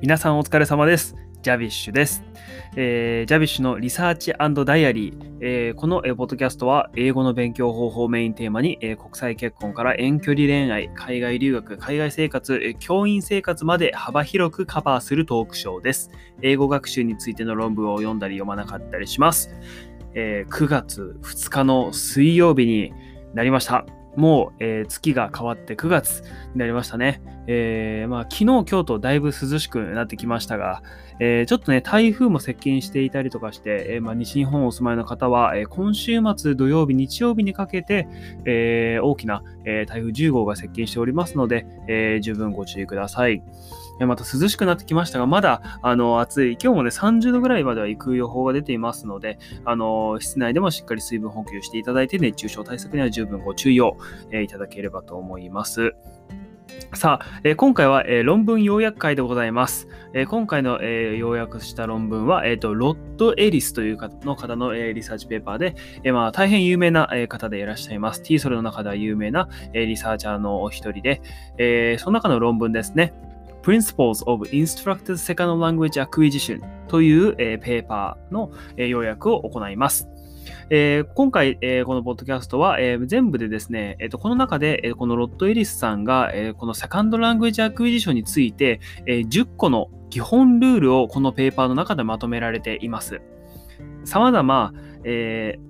皆さんお疲れ様です。ジャビッシュです。えー、ジャビッシュのリサーチダイアリー。えー、この、ポッドキャストは英語の勉強方法をメインテーマに、えー、国際結婚から遠距離恋愛、海外留学、海外生活、教員生活まで幅広くカバーするトークショーです。英語学習についての論文を読んだり読まなかったりします。えー、9月2日の水曜日になりました。もう、えー、月が変わって9月になりましたね。えー、まあ、昨日、今日とだいぶ涼しくなってきましたが、えー、ちょっとね、台風も接近していたりとかして、えまあ、西日本お住まいの方は、え今週末土曜日、日曜日にかけて、え大きな、え台風10号が接近しておりますので、え十分ご注意ください。また涼しくなってきましたが、まだあの暑い、今日もね、30度ぐらいまでは行く予報が出ていますので、あの室内でもしっかり水分補給していただいて、熱中症対策には十分ご注意を、えいただければと思います。さあ、えー、今回は、えー、論文要約会でございます。えー、今回の、え要約した論文は、えーと、ロッド・エリスという方の方の、えリサーチペーパーで、えまあ、大変有名な、え方でいらっしゃいます。T ソルの中では有名な、えリサーチャーのお一人で、えその中の論文ですね。Principles of Instructed Second Language Acquisition という、えー、ペーパーの、えー、要約を行います。えー、今回、えー、このポッドキャストは、えー、全部でですね、えーと、この中で、えー、このロッド・エリスさんが、えー、この Second Language Acquisition について、えー、10個の基本ルールをこのペーパーの中でまとめられています。様々、えー、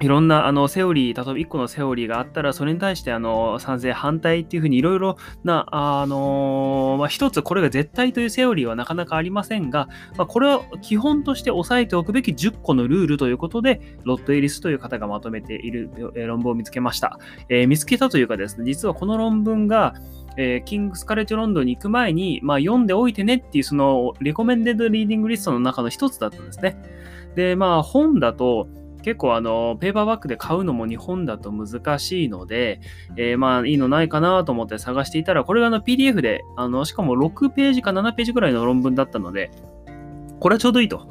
いろんなあのセオリー、例えば1個のセオリーがあったら、それに対してあの賛成、反対っていうふうにいろいろな、あのまあ、一つこれが絶対というセオリーはなかなかありませんが、まあ、これは基本として押さえておくべき10個のルールということで、ロッド・エリスという方がまとめている論文を見つけました。えー、見つけたというかですね、実はこの論文が、えー、キングスカレッジロンドンに行く前に、まあ、読んでおいてねっていうそのレコメンデッドリーディングリストの中の一つだったんですね。で、まあ本だと、結構あの、ペーパーバッグで買うのも日本だと難しいので、えー、まあいいのないかなと思って探していたら、これがあの PDF で、あの、しかも6ページか7ページぐらいの論文だったので、これはちょうどいいと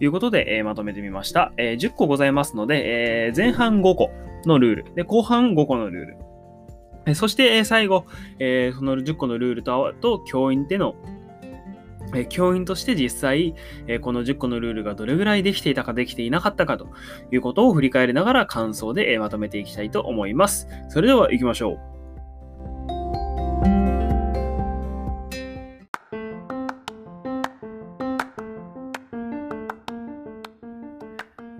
いうことで、えー、まとめてみました。えー、10個ございますので、え前半5個のルール、で、後半5個のルール。そして、最後、えその10個のルールと、と教員での教員として実際、この10個のルールがどれぐらいできていたかできていなかったかということを振り返りながら感想で、まとめていきたいと思います。それでは行きましょう。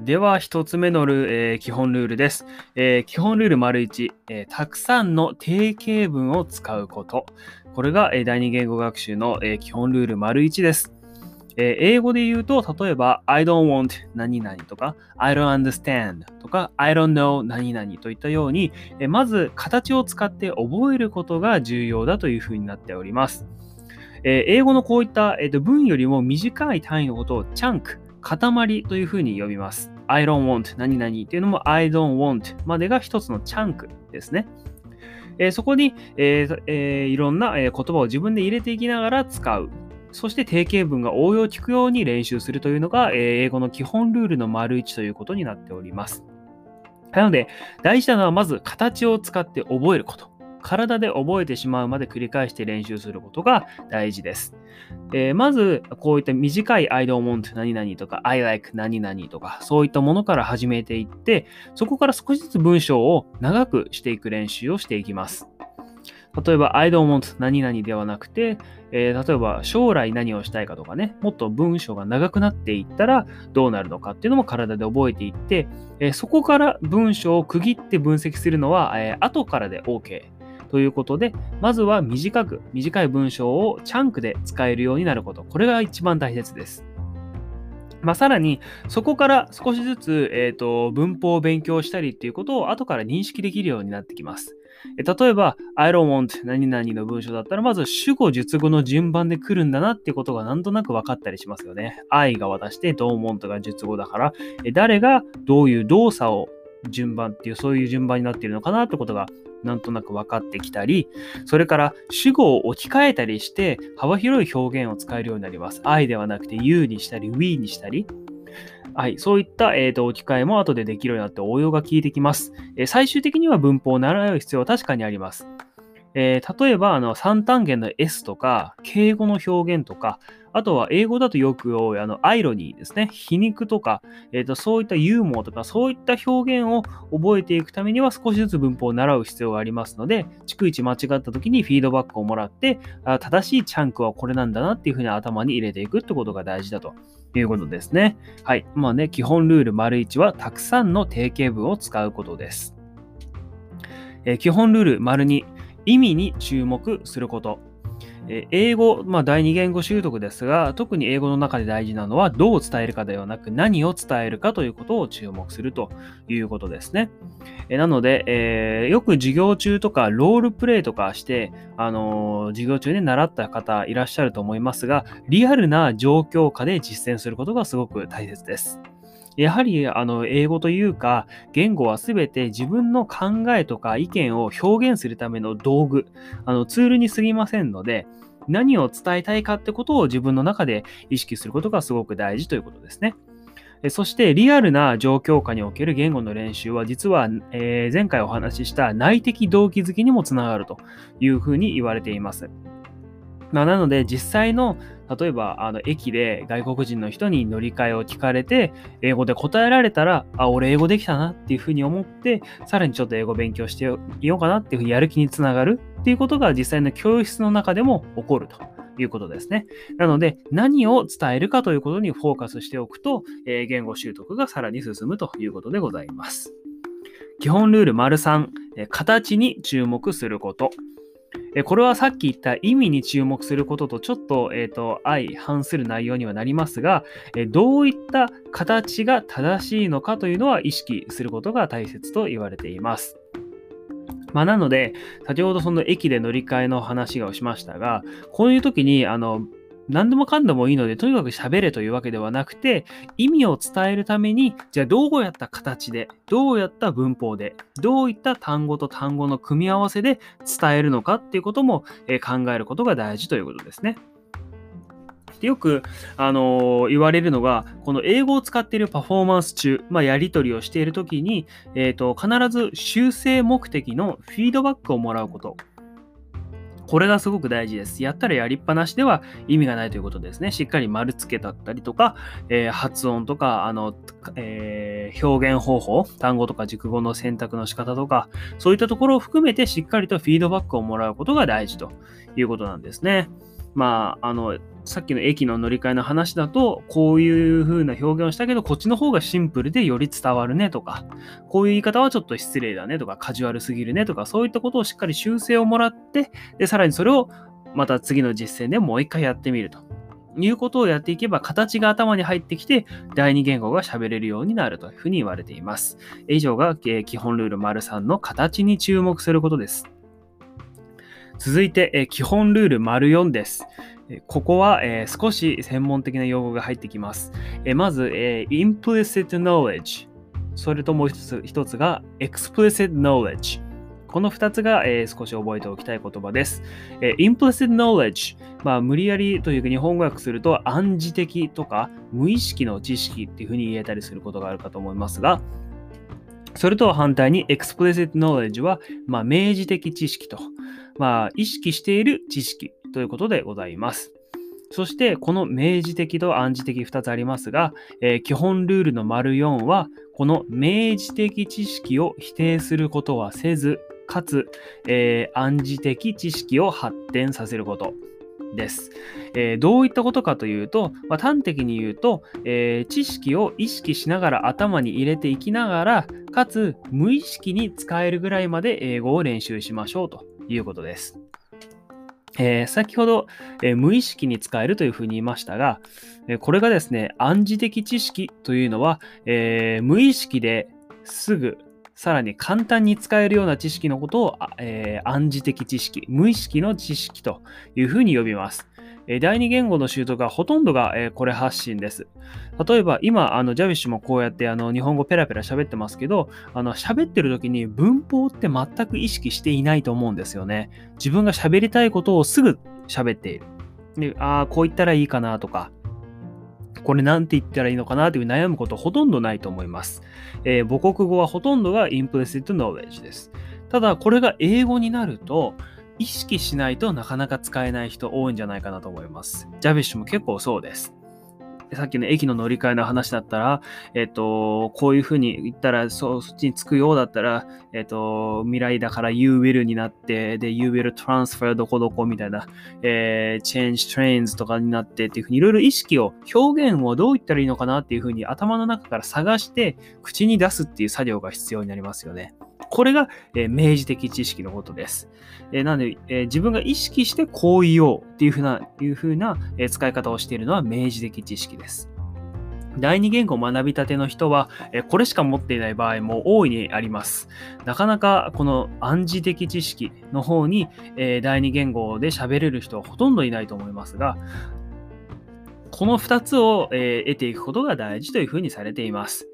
では、一つ目のル、えー、基本ルールです。えー、基本ルール丸1、えー、たくさんの定型文を使うこと。これが、第二言語学習の、基本ルール丸1です。英語で言うと、例えば、I don't want 何々とか、I don't understand とか、I don't know 何々といったように、まず形を使って覚えることが重要だというふうになっております。英語のこういった、文よりも短い単位のことをチャンク、塊というふうに呼びます。I don't want 何々っていうのも I don't want までが一つのチャンクですね。えー、そこに、えーえー、いろんな言葉を自分で入れていきながら使う。そして定型文が応用を聞くように練習するというのが、え英語の基本ルールの丸一ということになっております。なので、大事なのはまず形を使って覚えること。体で覚えてしまうまで繰り返して練習することが大事です。えー、まず、こういった短い I don't want 何々とか I like 何々とかそういったものから始めていって、そこから少しずつ文章を長くしていく練習をしていきます。例えば I don't want 何々ではなくて、えー、例えば将来何をしたいかとかね、もっと文章が長くなっていったらどうなるのかっていうのも体で覚えていって、えー、そこから文章を区切って分析するのは、えー、後からで OK ということで、まずは短く、短い文章をチャンクで使えるようになること。これが一番大切です。まあ、さらに、そこから少しずつ、えーと、文法を勉強したりっていうことを後から認識できるようになってきます。例えば、I don't want 何々の文章だったら、まず主語、述語の順番で来るんだなっていうことがなんとなく分かったりしますよね。I が渡して、don't want が述語だから、誰がどういう動作を順番っていう、そういう順番になっているのかなってことがなんとなく分かってきたり、それから主語を置き換えたりして、幅広い表現を使えるようになります。I ではなくて You にしたり、We にしたり。はい、そういった、えーと、置き換えも後でできるようになって応用が効いてきます。えー、最終的には文法を習う必要は確かにあります。えー、例えばあの三単元の S とか敬語の表現とかあとは英語だとよく多いあのアイロニーですね皮肉とか、えーと、そういったユーモアとかそういった表現を覚えていくためには少しずつ文法を習う必要がありますので逐一間違った時にフィードバックをもらってあ正しいチャンクはこれなんだなっていうふうに頭に入れていくってことが大事だということですね。はい。まあね、基本ルール丸1はたくさんの定型文を使うことです。えー、基本ルール丸2、意味に注目すること。え英語、まあ、第二言語習得ですが、特に英語の中で大事なのは、どう伝えるかではなく、何を伝えるかということを注目するということですね。えなので、えー、よく授業中とか、ロールプレイとかして、あのー、授業中で習った方いらっしゃると思いますが、リアルな状況下で実践することがすごく大切です。やはりあの英語というか言語は全て自分の考えとか意見を表現するための道具、あのツールに過ぎませんので、何を伝えたいかってことを自分の中で意識することがすごく大事ということですね。そしてリアルな状況下における言語の練習は実は、え、前回お話しした内的動機づきにもつながるというふうに言われています。まあ、なので実際の例えばあの駅で外国人の人に乗り換えを聞かれて英語で答えられたらあ俺英語できたなっていうふうに思ってさらにちょっと英語勉強してみようかなっていうふうにやる気につながるっていうことが実際の教室の中でも起こるということですね。なので何を伝えるかということにフォーカスしておくと、えー、言語習得がさらに進むということでございます。基本ルール丸3、形に注目すること。これはさっき言った意味に注目することとちょっと,、えーと、相反する内容にはなりますが、どういった形が正しいのかというのは意識することが大切と言われています。まあ、なので、先ほどその駅で乗り換えの話をしましたが、こういう時に、あの、何でもかんでもいいので、とにかく喋れというわけではなくて、意味を伝えるために、じゃあどうやった形で、どうやった文法で、どういった単語と単語の組み合わせで伝えるのかっていうことも、え考えることが大事ということですね。よく、あのー、言われるのが、この英語を使っているパフォーマンス中、まあ、やり取りをしているときに、えーと、必ず修正目的のフィードバックをもらうこと。これがすごく大事です。やったらやりっぱなしでは意味がないということですね。しっかり丸付けだったりとか、えー、発音とか、あの、えー、表現方法、単語とか熟語の選択の仕方とか、そういったところを含めてしっかりとフィードバックをもらうことが大事ということなんですね。まあ、あの、さっきの駅の乗り換えの話だと、こういう風な表現をしたけど、こっちの方がシンプルでより伝わるねとか、こういう言い方はちょっと失礼だねとか、カジュアルすぎるねとか、そういったことをしっかり修正をもらって、で、さらにそれをまた次の実践でもう一回やってみると。いうことをやっていけば、形が頭に入ってきて、第二言語が喋れるようになるというふうに言われています。以上が基本ルール丸3の形に注目することです。続いて、基本ルール丸4です。ここは、えー、少し専門的な用語が入ってきます。えー、まず、えー、implicit knowledge。それともう一つ一つが explicit knowledge。この2つが、えー、少し覚えておきたい言葉です。えー、implicit knowledge、まあ、無理やりというか日本語訳すると暗示的とか無意識の知識っていうふうに言えたりすることがあるかと思いますが、それとは反対に explicit knowledge は、まあ、明示的知識と、まあ、意識している知識ということでございます。そして、この明示的と暗示的2つありますが、えー、基本ルールの丸4は、この明示的知識を否定することはせず、かつ、えー、暗示的知識を発展させること。です、えー、どういったことかというと、まあ、端的に言うと、えー、知識を意識しながら頭に入れていきながら、かつ無意識に使えるぐらいまで英語を練習しましょうということです。えー、先ほど、えー、無意識に使えるというふうに言いましたが、えー、これがですね、暗示的知識というのは、え無意識ですぐ、さらに簡単に使えるような知識のことを、え暗示的知識、無意識の知識というふうに呼びます。第二言語の習得はほとんどがこれ発信です。例えば今、あのジャビッシュもこうやってあの日本語ペラペラ喋ってますけど、あの喋ってる時に文法って全く意識していないと思うんですよね。自分が喋りたいことをすぐ喋っている。で、ああ、こう言ったらいいかなとか、これなんて言ったらいいのかなという悩むことほとんどないと思います。えー、母国語はほとんどが implicit knowledge です。ただ、これが英語になると、意識しないとなかなか使えない人多いんじゃないかなと思います。ジャビッシュも結構そうです。さっきの駅の乗り換えの話だったら、えっ、と、こういうふうに言ったら、そっちに着くようだったら、えっ、と、未来だから You will になって、で、You will transfer どこどこみたいな、えー、change trains とかになってっていうふうにいろいろ意識を、表現をどう言ったらいいのかなっていうふうに頭の中から探して口に出すっていう作業が必要になりますよね。これが、え、明示的知識のことです。え、なので、え、自分が意識してこう言おうっていうふうな、いうふうな、え使い方をしているのは明示的知識です。第二言語を学びたての人は、これしか持っていない場合も大いにあります。なかなかこの暗示的知識の方に、第二言語で喋れる人はほとんどいないと思いますが、この2つを、得ていくことが大事というふうにされています。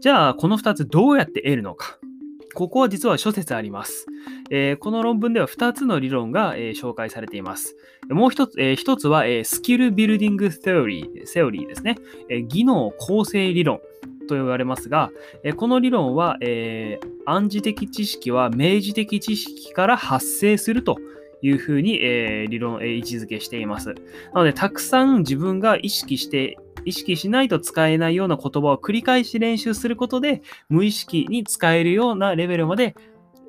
じゃあ、この2つどうやって得るのか。ここは実は諸説あります。えー、この論文では2つの理論が、えー、紹介されています。もう1つ、えー、1つは、えスキルビルディングセオリー、セオリーですね。え技能構成理論と言われますが、えこの理論は、え暗示的知識は明示的知識から発生するというふうに、え理論、え位置づけしています。なので、たくさん自分が意識して意識しないと使えないような言葉を繰り返し練習することで、無意識に使えるようなレベルまで、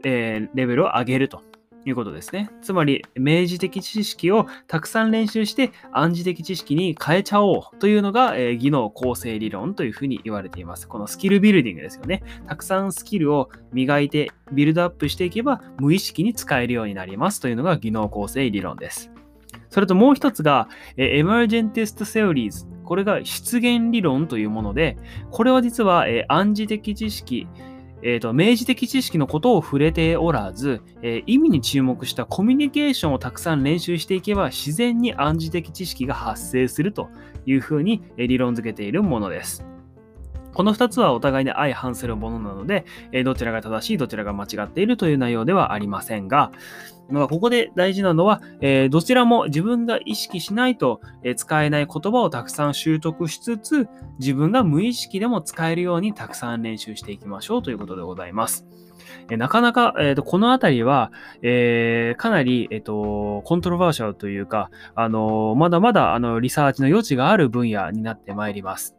えー、レベルを上げるということですね。つまり、明示的知識をたくさん練習して、暗示的知識に変えちゃおうというのが、えー、技能構成理論というふうに言われています。このスキルビルディングですよね。たくさんスキルを磨いて、ビルドアップしていけば、無意識に使えるようになりますというのが技能構成理論です。それともう一つが、エマージェンティストセオリーズ。これが出現理論というもので、これは実は、え暗示的知識、えーと、明示的知識のことを触れておらず、えー、意味に注目したコミュニケーションをたくさん練習していけば自然に暗示的知識が発生するというふうに理論づけているものです。この2つはお互いに相反するものなので、えどちらが正しい、どちらが間違っているという内容ではありませんが、まあ、ここで大事なのは、えー、どちらも自分が意識しないと、えー、使えない言葉をたくさん習得しつつ、自分が無意識でも使えるようにたくさん練習していきましょうということでございます。えー、なかなか、えーと、このあたりは、えー、かなり、えーと、コントロバーシャルというか、あのまだまだあのリサーチの余地がある分野になってまいります。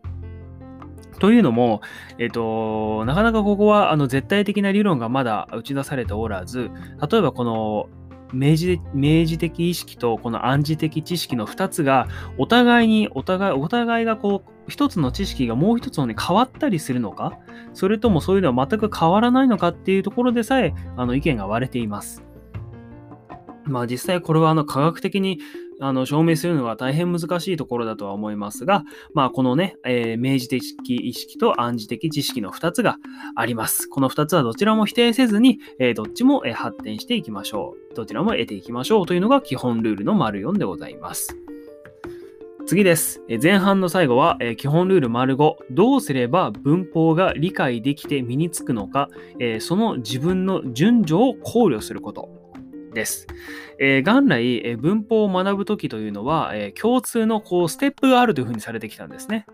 というのも、えっ、と、なかなかここはあの絶対的な理論がまだ打ち出されておらず、例えばこの明示明示的意識とこの暗示的知識の2つがお互いにお互いお互いがこう一つの知識がもう一つのに変わったりするのかそれともそういうのは全く変わらないのかっていうところでさえあの意見が割れています。まあ実際これはあの科学的にあの証明するのは大変難しいところだとは思いますが、まあ、このね、えー、明示的意識と暗示的知識の2つがあります。この2つはどちらも否定せずに、えー、どっちも発展していきましょう。どちらも得ていきましょうというのが基本ルールの丸4でございます。次です。前半の最後は、基本ルール丸5。どうすれば文法が理解できて身につくのか、その自分の順序を考慮すること。です。えー、元来、え、文法を学ぶときというのは、え、共通のこうステップがあるというふうにされてきたんですね。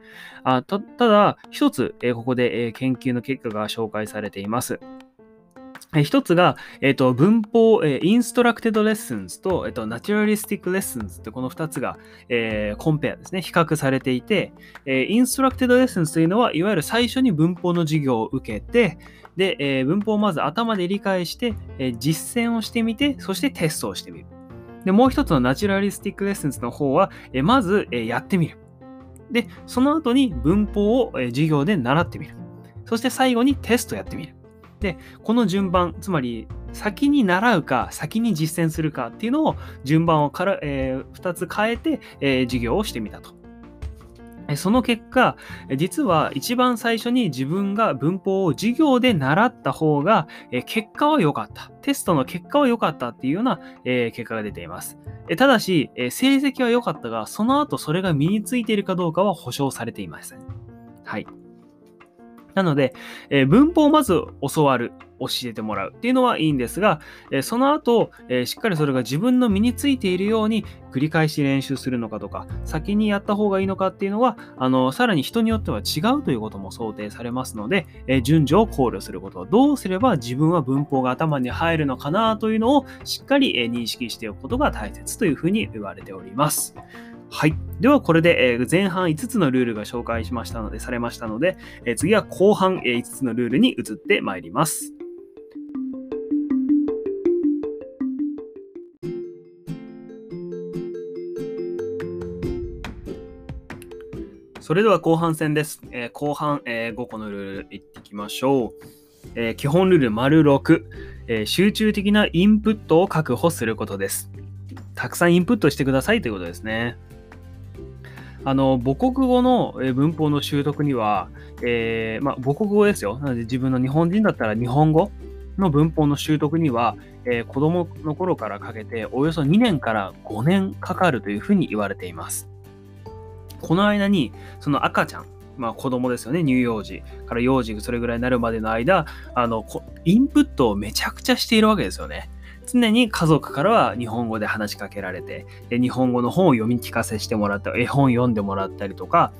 あただ、一つ、えここで、え研究の結果が紹介されています。一つが、えっ、と、文法、え instructed lessons と、えっ、と、 naturalistic lessons ってこの二つが、え compare ですね、比較されていて、え instructed lessons というのは、いわゆる最初に文法の授業を受けて、で、えー、文法をまず頭で理解して、えー、実践をしてみて、そしてテストをしてみる。で、もう一つの naturalistic lessons の方は、えー、まず、えやってみる。で、その後に文法を、え授業で習ってみる。そして最後にテストやってみる。で、この順番、つまり先に習うか、先に実践するかっていうのを順番をから、えー、2つ変えて、え、授業をしてみたと。その結果、実は一番最初に自分が文法を授業で習った方が、結果は良かった。テストの結果は良かったっていうような結果が出ています。ただし、成績は良かったが、その後それが身についているかどうかは保証されていません。はい。なので、文法をまず教わる。教えてもらうっていうのはいいんですが、えその後、えしっかりそれが自分の身についているように繰り返し練習するのかとか、先にやった方がいいのかっていうのは、あの、さらに人によっては違うということも想定されますので、え順序を考慮すること、どうすれば自分は文法が頭に入るのかなというのをしっかり認識しておくことが大切というふうに言われております。はい。では、これで、前半5つのルールが紹介しましたので、されましたので、次は後半、5つのルールに移ってまいります。それでは後半戦です。えー、後半、えー、5個のルールいっていきましょう。えー、基本ルール丸6、え集中的なインプットを確保することです。たくさんインプットしてくださいということですね。あの母国語の文法の習得には、えー、まあ、母国語ですよ。なので自分の日本人だったら日本語の文法の習得には、えー、子供の頃からかけておよそ2年から5年かかるというふうに言われています。この間に、その赤ちゃん、まあ子供ですよね、乳幼児から幼児それぐらいになるまでの間、あの、インプットをめちゃくちゃしているわけですよね。常に家族からは日本語で話しかけられて、で日本語の本を読み聞かせしてもらったり、絵本読んでもらったりとか、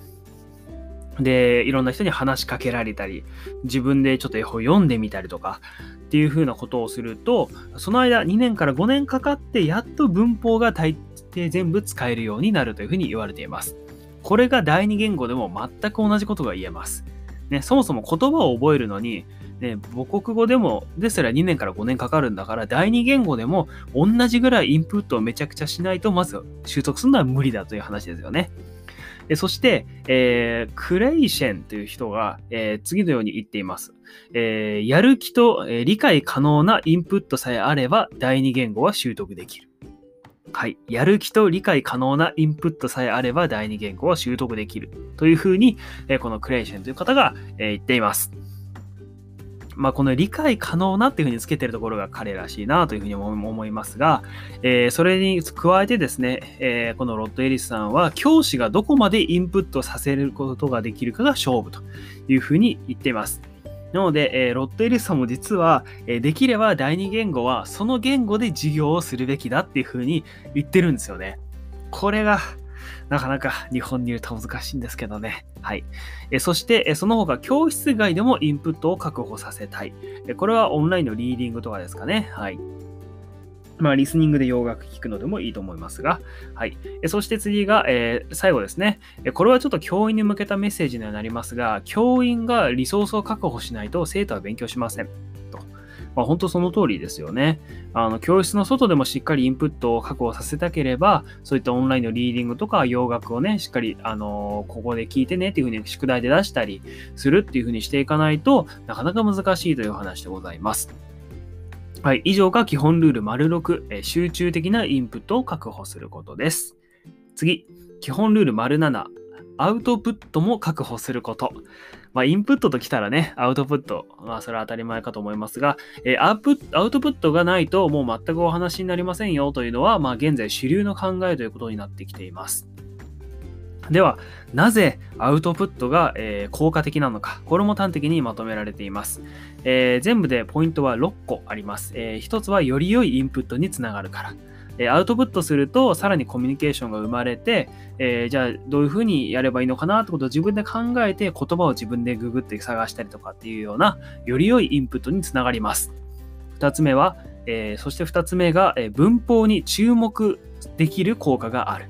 で、いろんな人に話しかけられたり、自分でちょっと絵本読んでみたりとか、っていうふうなことをすると、その間2年から5年かかって、やっと文法が大抵全部使えるようになるというふうに言われています。これが第二言語でも全く同じことが言えます。ね、そもそも言葉を覚えるのに、ね、母国語でもですら2年から5年かかるんだから、第二言語でも同じぐらいインプットをめちゃくちゃしないと、まず習得するのは無理だという話ですよね。そして、えー、クレイシェンという人が、えー、次のように言っています。えー、やる気と、理解可能なインプットさえあれば、第二言語は習得できる。はい。やる気と理解可能なインプットさえあれば第二言語は習得できる。というふうに、えこのクレイシェンという方が、え言っています。まあ、この理解可能なっていうふうにつけてるところが彼らしいなというふうに思いますが、え、それに加えてですね、え、このロッド・エリスさんは教師がどこまでインプットさせることができるかが勝負というふうに言っています。なので、えー、ロットエリスさんも実は、えー、できれば第二言語はその言語で授業をするべきだっていうふうに言ってるんですよね。これがなかなか日本にいると難しいんですけどね。はい。えそして、えその他、教室外でもインプットを確保させたい。えこれはオンラインのリーディングとかですかね。はい。まあ、リスニングで洋楽聴くのでもいいと思いますが、はい。そして次が、えー、最後ですね。これはちょっと教員に向けたメッセージにはなりますが、教員がリソースを確保しないと生徒は勉強しません。と。まあ、本当その通りですよね。あの、教室の外でもしっかりインプットを確保させたければ、そういったオンラインのリーディングとか洋楽をね、しっかり、あのここで聞いてねっていうふうに宿題で出したりするっていうふうにしていかないとなかなか難しいという話でございます。はい、以上が基本ルール丸6、え集中的なインプットを確保することです。次、基本ルール丸7、アウトプットも確保すること。まあ、インプットときたらね、アウトプット。まあ、それは当たり前かと思いますが、え、アウアウトプットがないともう全くお話になりませんよというのは、まあ、現在主流の考えということになってきています。では、なぜアウトプットが、え、効果的なのか、これも端的にまとめられています。えー、全部でポイントは6個あります。えー、1つはより良いインプットにつながるから。アウトプットすると、さらにコミュニケーションが生まれて、えー、じゃあどういうふうにやればいいのかなってことを自分で考えて、言葉を自分でググって探したりとかっていうような、より良いインプットにつながります。2つ目は、え、そして2つ目が、え文法に注目できる効果がある。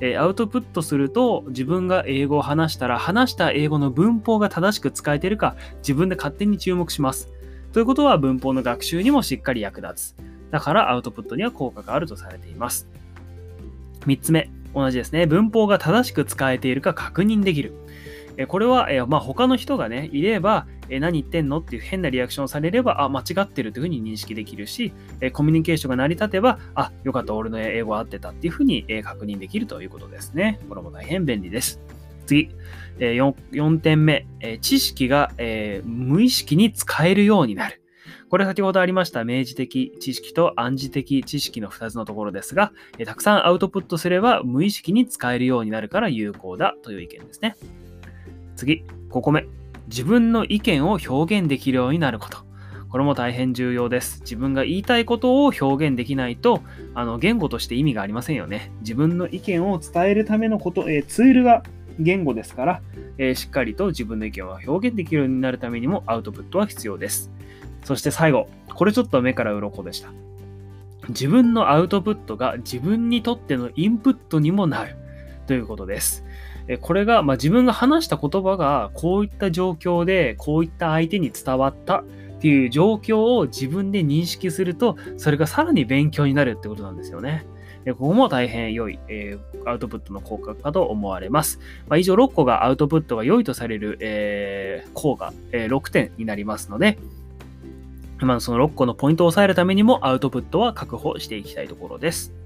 えアウトプットすると自分が英語を話したら話した英語の文法が正しく使えているか自分で勝手に注目します。ということは文法の学習にもしっかり役立つ。だからアウトプットには効果があるとされています。3つ目、同じですね。文法が正しく使えているか確認できる。これは、えまあ、他の人がね、いれば、え何言ってんのっていう変なリアクションをされれば、あ、間違ってるというふうに認識できるし、えコミュニケーションが成り立てば、あ、よかった、俺の英語合ってたっていうふうに確認できるということですね。これも大変便利です。次、え 4, 4点目、え知識がえ無意識に使えるようになる。これ先ほどありました明示的知識と暗示的知識の2つのところですが、えたくさんアウトプットすれば無意識に使えるようになるから有効だという意見ですね。次、5個目。自分の意見を表現できるようになること。これも大変重要です。自分が言いたいことを表現できないと、あの言語として意味がありませんよね。自分の意見を伝えるためのこと、えー、ツールが言語ですから、えー、しっかりと自分の意見を表現できるようになるためにもアウトプットは必要です。そして最後、これちょっと目から鱗でした。自分のアウトプットが自分にとってのインプットにもなるということです。これが、まあ、自分が話した言葉がこういった状況でこういった相手に伝わったっていう状況を自分で認識するとそれがさらに勉強になるってことなんですよね。ここも大変良い、えー、アウトプットの効果かと思われます。まあ、以上6個がアウトプットが良いとされる、えー、項が、えー、6点になりますので、まあ、その6個のポイントを押さえるためにもアウトプットは確保していきたいところです。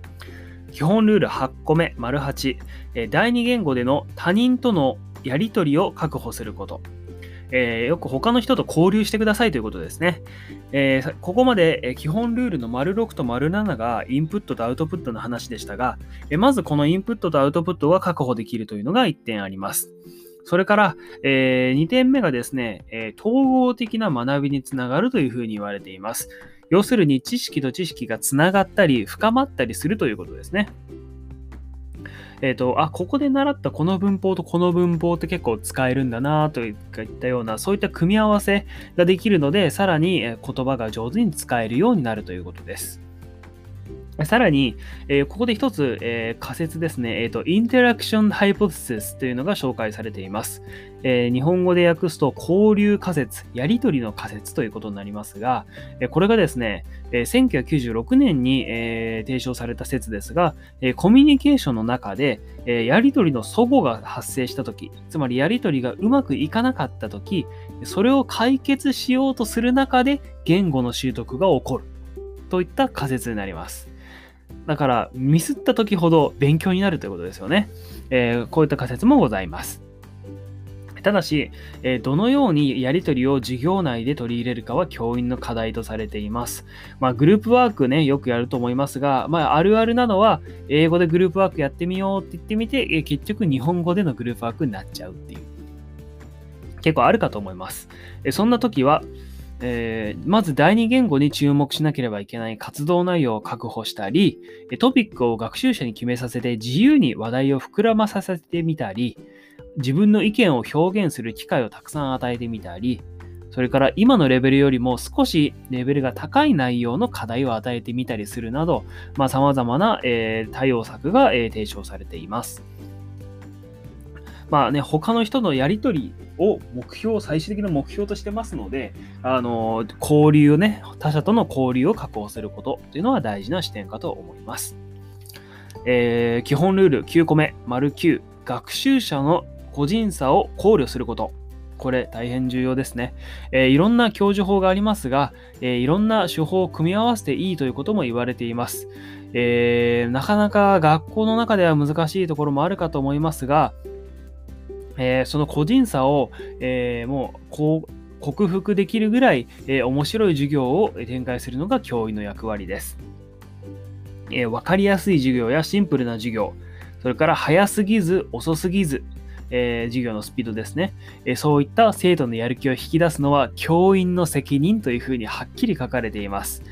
基本ルール8個目、丸8、第二言語での他人とのやり取りを確保すること。えー、よく他の人と交流してくださいということですね。えー、ここまで、基本ルールの丸6と丸7がインプットとアウトプットの話でしたが、えまずこのインプットとアウトプットが確保できるというのが1点あります。それから、えー、2点目がですね、え、統合的な学びにつながるというふうに言われています。要するに知識と知識がつながったり深まったりするということですね。えっ、ー、と、あ、ここで習ったこの文法とこの文法って結構使えるんだなといったような、そういった組み合わせができるので、さらに言葉が上手に使えるようになるということです。さらに、えー、ここで一つ、えー、仮説ですね、え、ー、と、インタラクションハイポテシスというのが紹介されています。え日本語で訳すと、交流仮説、やりとりの仮説ということになりますが、えこれがですね、え1996年に、え提唱された説ですが、えコミュニケーションの中で、えやりとりの齟齬が発生したとき、つまりやりとりがうまくいかなかったとき、それを解決しようとする中で言語の習得が起こるといった仮説になります。だから、ミスった時ほど勉強になるということですよね。えー、こういった仮説もございます。ただし、えー、どのようにやり取りを授業内で取り入れるかは教員の課題とされています。まあ、グループワークね、よくやると思いますが、まあ、あるあるなのは、英語でグループワークやってみようって言ってみて、えー、結局日本語でのグループワークになっちゃうっていう。結構あるかと思います。えそんな時は、えー、まず第二言語に注目しなければいけない活動内容を確保したり、トピックを学習者に決めさせて自由に話題を膨らまさせてみたり、自分の意見を表現する機会をたくさん与えてみたり、それから今のレベルよりも少しレベルが高い内容の課題を与えてみたりするなど、まあ、様々な、えー、対応策が、えー、提唱されています。まあね、他の人のやりとりを目標、最終的な目標としてますので、あの、交流をね、他者との交流を確保することというのは大事な視点かと思います。えー、基本ルール9個目、丸9、学習者の個人差を考慮すること。これ大変重要ですね。えー、いろんな教授法がありますが、えー、いろんな手法を組み合わせていいということも言われています。えー、なかなか学校の中では難しいところもあるかと思いますが、えー、その個人差を、えー、もうこう克服できるぐらい、えー、面白い授業を展開するのが教員の役割です。えー、分かりやすい授業やシンプルな授業、それから早すぎず遅すぎず、えー、授業のスピードですね、え、そういった生徒のやる気を引き出すのは教員の責任というふうにはっきり書かれています。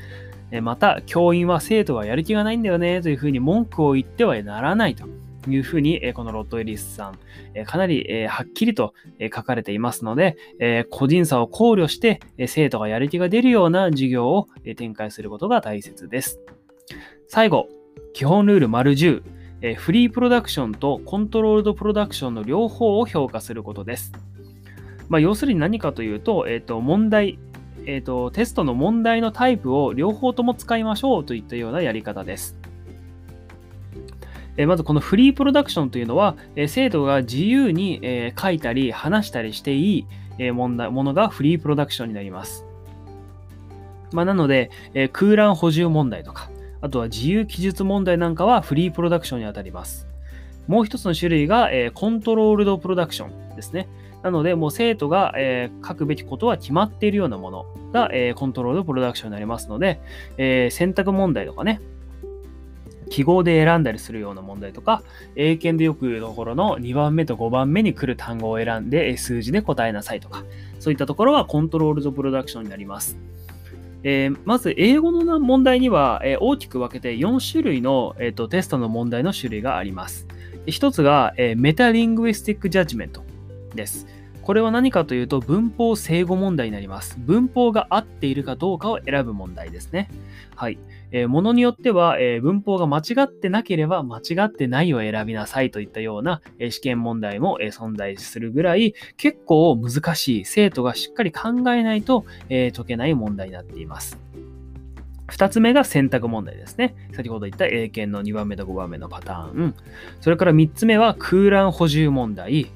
えまた、教員は生徒はやる気がないんだよねというふうに文句を言ってはならないと。いうふうに、このロットエリスさん、かなりはっきりと書かれていますので、個人差を考慮して生徒がやる気が出るような授業を展開することが大切です。最後、基本ルール丸10、フリープロダクションとコントロールドプロダクションの両方を評価することです。まあ、要するに何かというと、えっ、と、問題、えっ、と、テストの問題のタイプを両方とも使いましょうといったようなやり方です。えまずこのフリープロダクションというのは、え生徒が自由に、え書いたり話したりしていい、え問題ものがフリープロダクションになります。まあ、なので、え空欄補充問題とか、あとは自由記述問題なんかはフリープロダクションにあたります。もう一つの種類が、えコントロールドプロダクションですね。なので、もう生徒が、え、書くべきことは決まっているようなものが、え、コントロールドプロダクションになりますので、え、選択問題とかね、記号で選んだりするような問題とか、英検でよく言うところの2番目と5番目に来る単語を選んで数字で答えなさいとか、そういったところはコントロールドプロダクションになります。えー、まず、英語の問題には、え、大きく分けて4種類の、えーと、テストの問題の種類があります。一つが、えー、メタリングイスティックジャッジメントです。これは何かというと文法整合問題になります。文法が合っているかどうかを選ぶ問題ですね。はい。えー、ものによっては、えー、文法が間違ってなければ間違ってないを選びなさいといったような、えー、試験問題も、え存在するぐらい結構難しい生徒がしっかり考えないと、え解けない問題になっています。2つ目が選択問題ですね。先ほど言った英検の2番目と5番目のパターン。それから3つ目は空欄補充問題。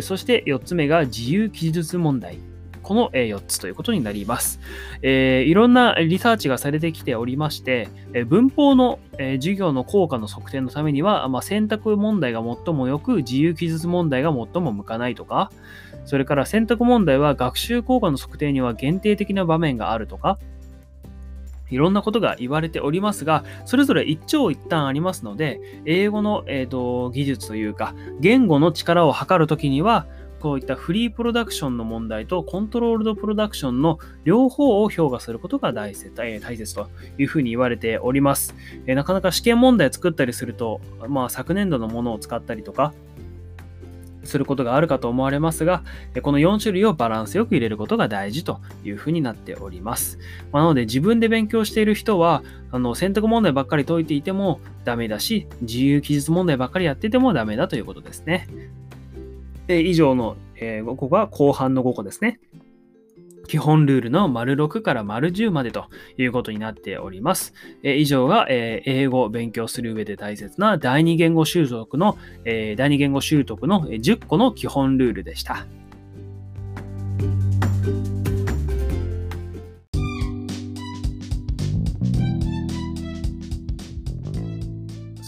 そして4つ目が自由記述問題。この4つということになります。えー、いろんなリサーチがされてきておりまして、文法の、授業の効果の測定のためには、まあ、選択問題が最も良く、自由記述問題が最も向かないとか、それから選択問題は学習効果の測定には限定的な場面があるとか、いろんなことが言われておりますが、それぞれ一長一短ありますので、英語の、えーと、技術というか、言語の力を測るときには、こういったフリープロダクションの問題とコントロールドプロダクションの両方を評価することが大切大切というふうに言われております。えなかなか試験問題作ったりすると、まあ、昨年度のものを使ったりとか、することがあるかと思われますが、この4種類をバランスよく入れることが大事というふうになっております。ま、なので自分で勉強している人は、あの選択問題ばっかり解いていてもダメだし、自由記述問題ばっかりやっててもダメだということですね。で以上の、え、5個が後半の5個ですね。基本ルールの丸6から丸10までということになっております。え以上が、え英語を勉強する上で大切な第二言語習得の、え第二言語習得の10個の基本ルールでした。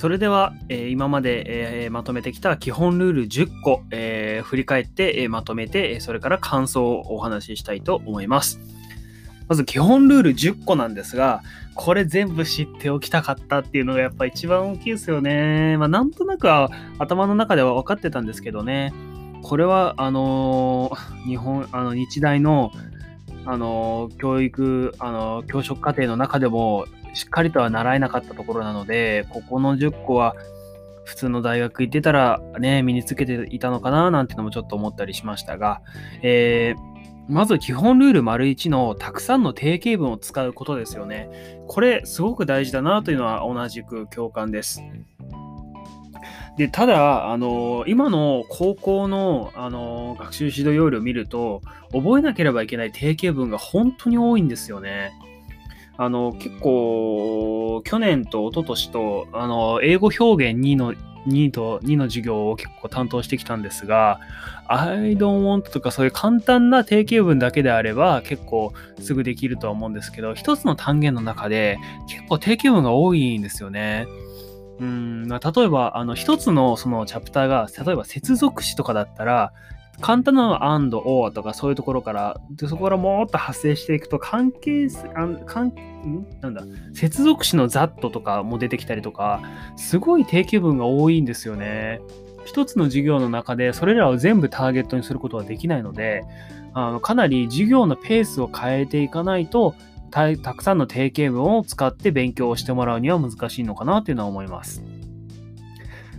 それでは、えー、今まで、えー、まとめてきた基本ルール10個、えー、振り返って、えまとめて、それから感想をお話ししたいと思います。まず基本ルール10個なんですが、これ全部知っておきたかったっていうのがやっぱ一番大きいですよね。まあなんとなくは頭の中では分かってたんですけどね。これはあの日本、あの日大のあの教育、あの教職課程の中でもしっかりとは習えなかったところなので、ここの10個は普通の大学行ってたらね、身につけていたのかななんてのもちょっと思ったりしましたが、えー、まず基本ルール丸1のたくさんの定型文を使うことですよね。これすごく大事だなというのは同じく共感です。で、ただ、あの今の高校の、あの学習指導要領を見ると、覚えなければいけない定型文が本当に多いんですよね。あの、結構、去年と一昨年と、あの、英語表現2の、2と2の授業を結構担当してきたんですが、I don't want とかそういう簡単な定型文だけであれば結構すぐできるとは思うんですけど、一つの単元の中で結構定型文が多いんですよね。うん、例えば、あの、一つのそのチャプターが、例えば接続詞とかだったら、簡単なのは and, or とかそういうところから、でそこからもっと発生していくと、関係す、あ関ん？なんだ、接続詞の that とかも出てきたりとか、すごい定型文が多いんですよね。一つの授業の中でそれらを全部ターゲットにすることはできないので、あのかなり授業のペースを変えていかないとた、たくさんの定型文を使って勉強をしてもらうには難しいのかなというのは思います。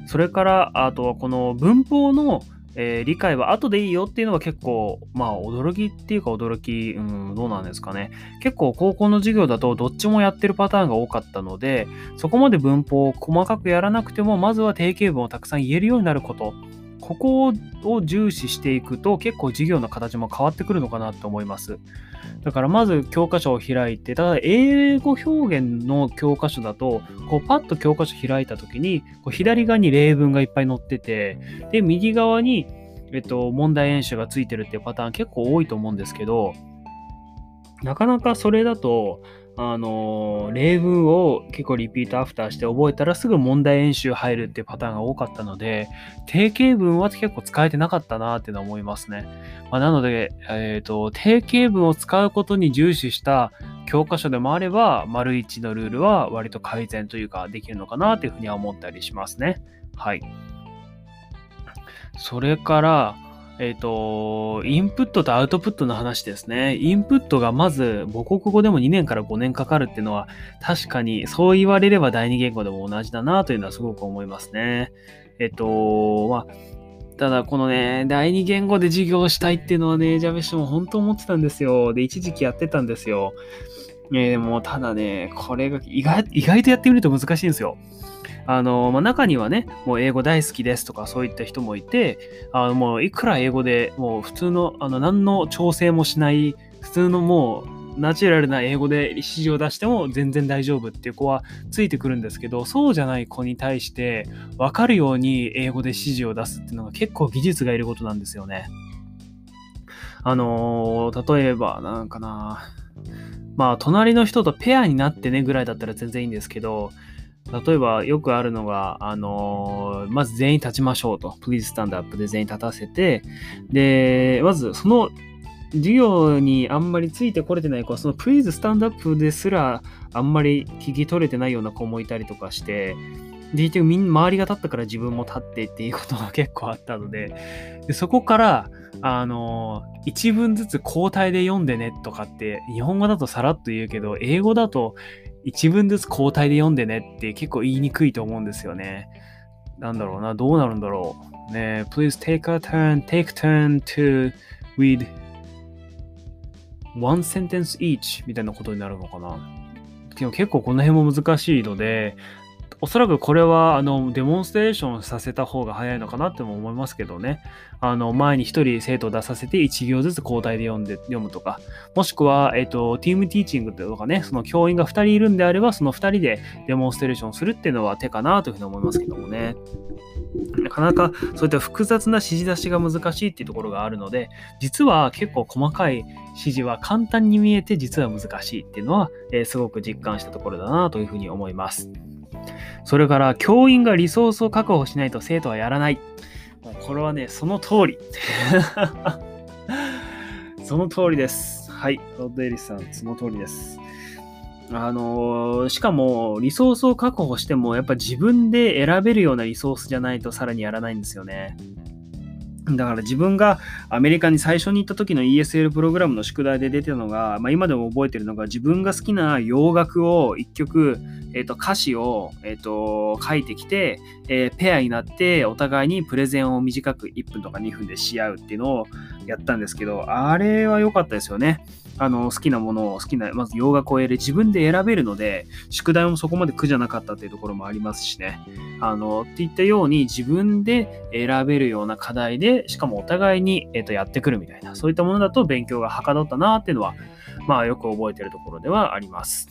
それから、あとはこの文法のえー、理解は後でいいよっていうのは結構、まあ驚きっていうか驚き、うん、どうなんですかね。結構高校の授業だとどっちもやってるパターンが多かったので、そこまで文法を細かくやらなくても、まずは定型文をたくさん言えるようになること。ここを重視していくと結構授業の形も変わってくるのかなと思います。だからまず教科書を開いて、ただ英語表現の教科書だと、こうパッと教科書開いた時に、こう左側に例文がいっぱい載ってて、で、右側に、えっと、問題演習がついてるっていうパターン結構多いと思うんですけど、なかなかそれだと、あの、例文を結構リピートアフターして覚えたらすぐ問題演習入るっていうパターンが多かったので、定型文は結構使えてなかったなっていうのは思いますね。まあ、なので、えっ、ー、と、定型文を使うことに重視した教科書でもあれば、丸1のルールは割と改善というかできるのかなというふうには思ったりしますね。はい。それから、えっ、ー、と、インプットとアウトプットの話ですね。インプットがまず母国語でも2年から5年かかるっていうのは、確かにそう言われれば第二言語でも同じだなというのはすごく思いますね。えっ、ー、と、まあ、ただこのね、第二言語で授業したいっていうのはね、ジャベッシュも本当思ってたんですよ。で、一時期やってたんですよ。えー、でもただね、これが意外意外とやってみると難しいんですよ。あの、まあ、中にはね、もう英語大好きですとかそういった人もいて、あのもういくら英語でもう普通の、あの、何の調整もしない、普通のもうナチュラルな英語で指示を出しても全然大丈夫っていう子はついてくるんですけど、そうじゃない子に対して分かるように英語で指示を出すっていうのが結構技術がいることなんですよね。あのー、例えば、なんかな、まあ、隣の人とペアになってねぐらいだったら全然いいんですけど、例えばよくあるのが、あのー、まず全員立ちましょうと。Please stand up で全員立たせて、で、まずその授業にあんまりついてこれてない子は、その Please stand up ですらあんまり聞き取れてないような子もいたりとかして、で、結局周りが立ったから自分も立ってっていうことが結構あったので、でそこから、あのー、一文ずつ交代で読んでねとかって、日本語だとさらっと言うけど、英語だと1文ずつ交代で読んでねって結構言いにくいと思うんですよね。なんだろうな、どうなるんだろう。ね、please take a turn, take turn to read one sentence each みたいなことになるのかな。結構この辺も難しいので、おそらくこれはあのデモンストレーションさせた方が早いのかなっても思いますけどね。あの前に1人生徒を出させて1行ずつ交代で読んで読むとか、もしくは、えっ、と、ティームティーチングとかね、その教員が2人いるんであれば、その2人でデモンストレーションするっていうのは手かなというふうに思いますけどもね。なかなかそういった複雑な指示出しが難しいっていうところがあるので、実は結構細かい指示は簡単に見えて実は難しいっていうのは、えー、すごく実感したところだなというふうに思います。それから教員がリソースを確保しないと生徒はやらない。これはね、その通り。その通りです。はい。ロッドエリスさん、その通りです。あのー、しかも、リソースを確保しても、やっぱ自分で選べるようなリソースじゃないとさらにやらないんですよね。だから自分がアメリカに最初に行った時の ESL プログラムの宿題で出てたのが、まあ、今でも覚えてるのが自分が好きな洋楽を一曲、えー、と歌詞を、えー、と書いてきて、えー、ペアになってお互いにプレゼンを短く1分とか2分でし合うっていうのをやったんですけど、あれは良かったですよね。あの、好きなものを好きな、まず洋楽を選自分で選べるので、宿題もそこまで苦じゃなかったっていうところもありますしね。あの、っていったように自分で選べるような課題で、しかもお互いに、えっ、と、やってくるみたいな、そういったものだと勉強がはかどったなっていうのは、まあ、よく覚えてるところではあります。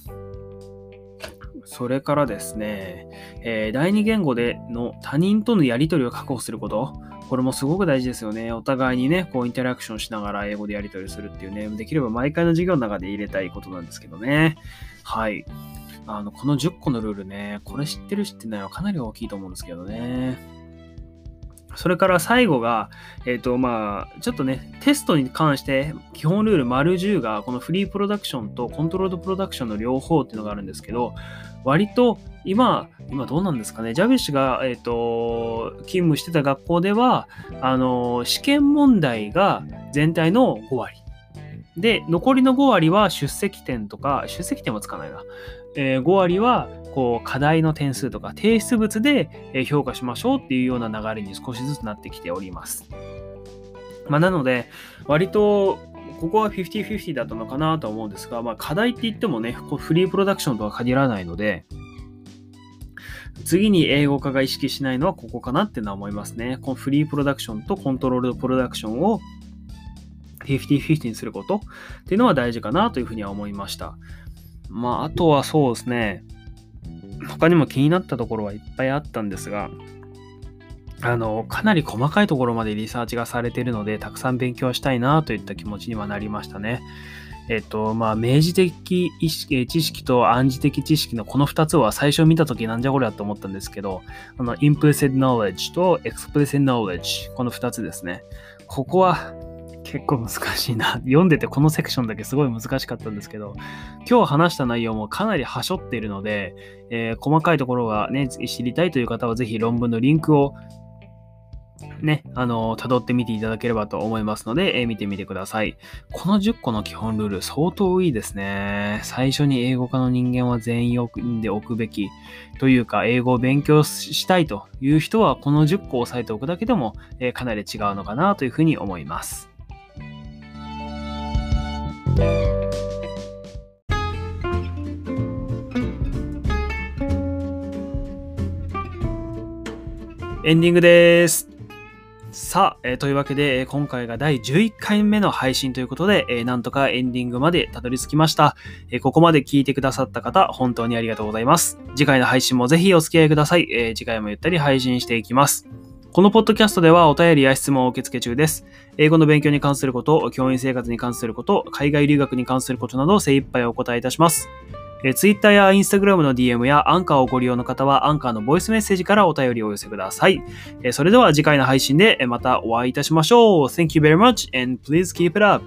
それからですね、えー、第二言語での他人とのやり取りを確保すること。これもすごく大事ですよね。お互いにね、こうインタラクションしながら英語でやり取りするっていうね、できれば毎回の授業の中で入れたいことなんですけどね。はい。あの、この10個のルールね、これ知ってる知ってないはかなり大きいと思うんですけどね。それから最後が、えっ、ー、と、まあ、ちょっとね、テストに関して、基本ルール丸10が、このフリープロダクションとコントロールドプロダクションの両方っていうのがあるんですけど、割と今、今どうなんですかね、ジャビッシュが、えっ、ー、と、勤務してた学校では、あの、試験問題が全体の5割。で、残りの5割は出席点とか、出席点はつかないな。えー、5割はこう課題の点数とか提出物で評価しましょうっていうような流れに少しずつなってきております。まあ、なので、割とここは50-50だったのかなと思うんですが、まあ、課題って言ってもね、フリープロダクションとは限らないので、次に英語化が意識しないのはここかなっていうのは思いますね。このフリープロダクションとコントロールドプロダクションを50-50にすることっていうのは大事かなというふうには思いました。まあ、あとはそうですね、他にも気になったところはいっぱいあったんですが、あの、かなり細かいところまでリサーチがされているので、たくさん勉強したいなといった気持ちにはなりましたね。えっと、まあ、明示的意識知識と暗示的知識のこの2つは最初見たときなんじゃこりゃと思ったんですけど、あの、implicit knowledge と explicit knowledge、この2つですね。ここは結構難しいな。読んでてこのセクションだけすごい難しかったんですけど、今日話した内容もかなりはしょっているので、えー、細かいところがね、知りたいという方はぜひ論文のリンクをね、あの、辿ってみていただければと思いますので、えー見てみてください。この10個の基本ルール、相当いいですね。最初に英語科の人間は全員読んでおくべきというか、英語を勉強したいという人は、この10個押さえておくだけでも、えーかなり違うのかなというふうに思います。エンディングです。さあ、えーというわけで、今回が第11回目の配信ということで、えーなんとかエンディングまでたどり着きました、えここまで聞いてくださった方、本当にありがとうございます。次回の配信もぜひお付き合いください。え次回もゆったり配信していきます。このポッドキャストではお便りや質問を受け付け中です。英語の勉強に関すること、教員生活に関すること、海外留学に関することなど精一杯お答えいたします。えー、Twitter や Instagram の DM やアンカーをご利用の方はアンカーのボイスメッセージからお便りをお寄せください。えー、それでは次回の配信でまたお会いいたしましょう。Thank you very much and please keep it up!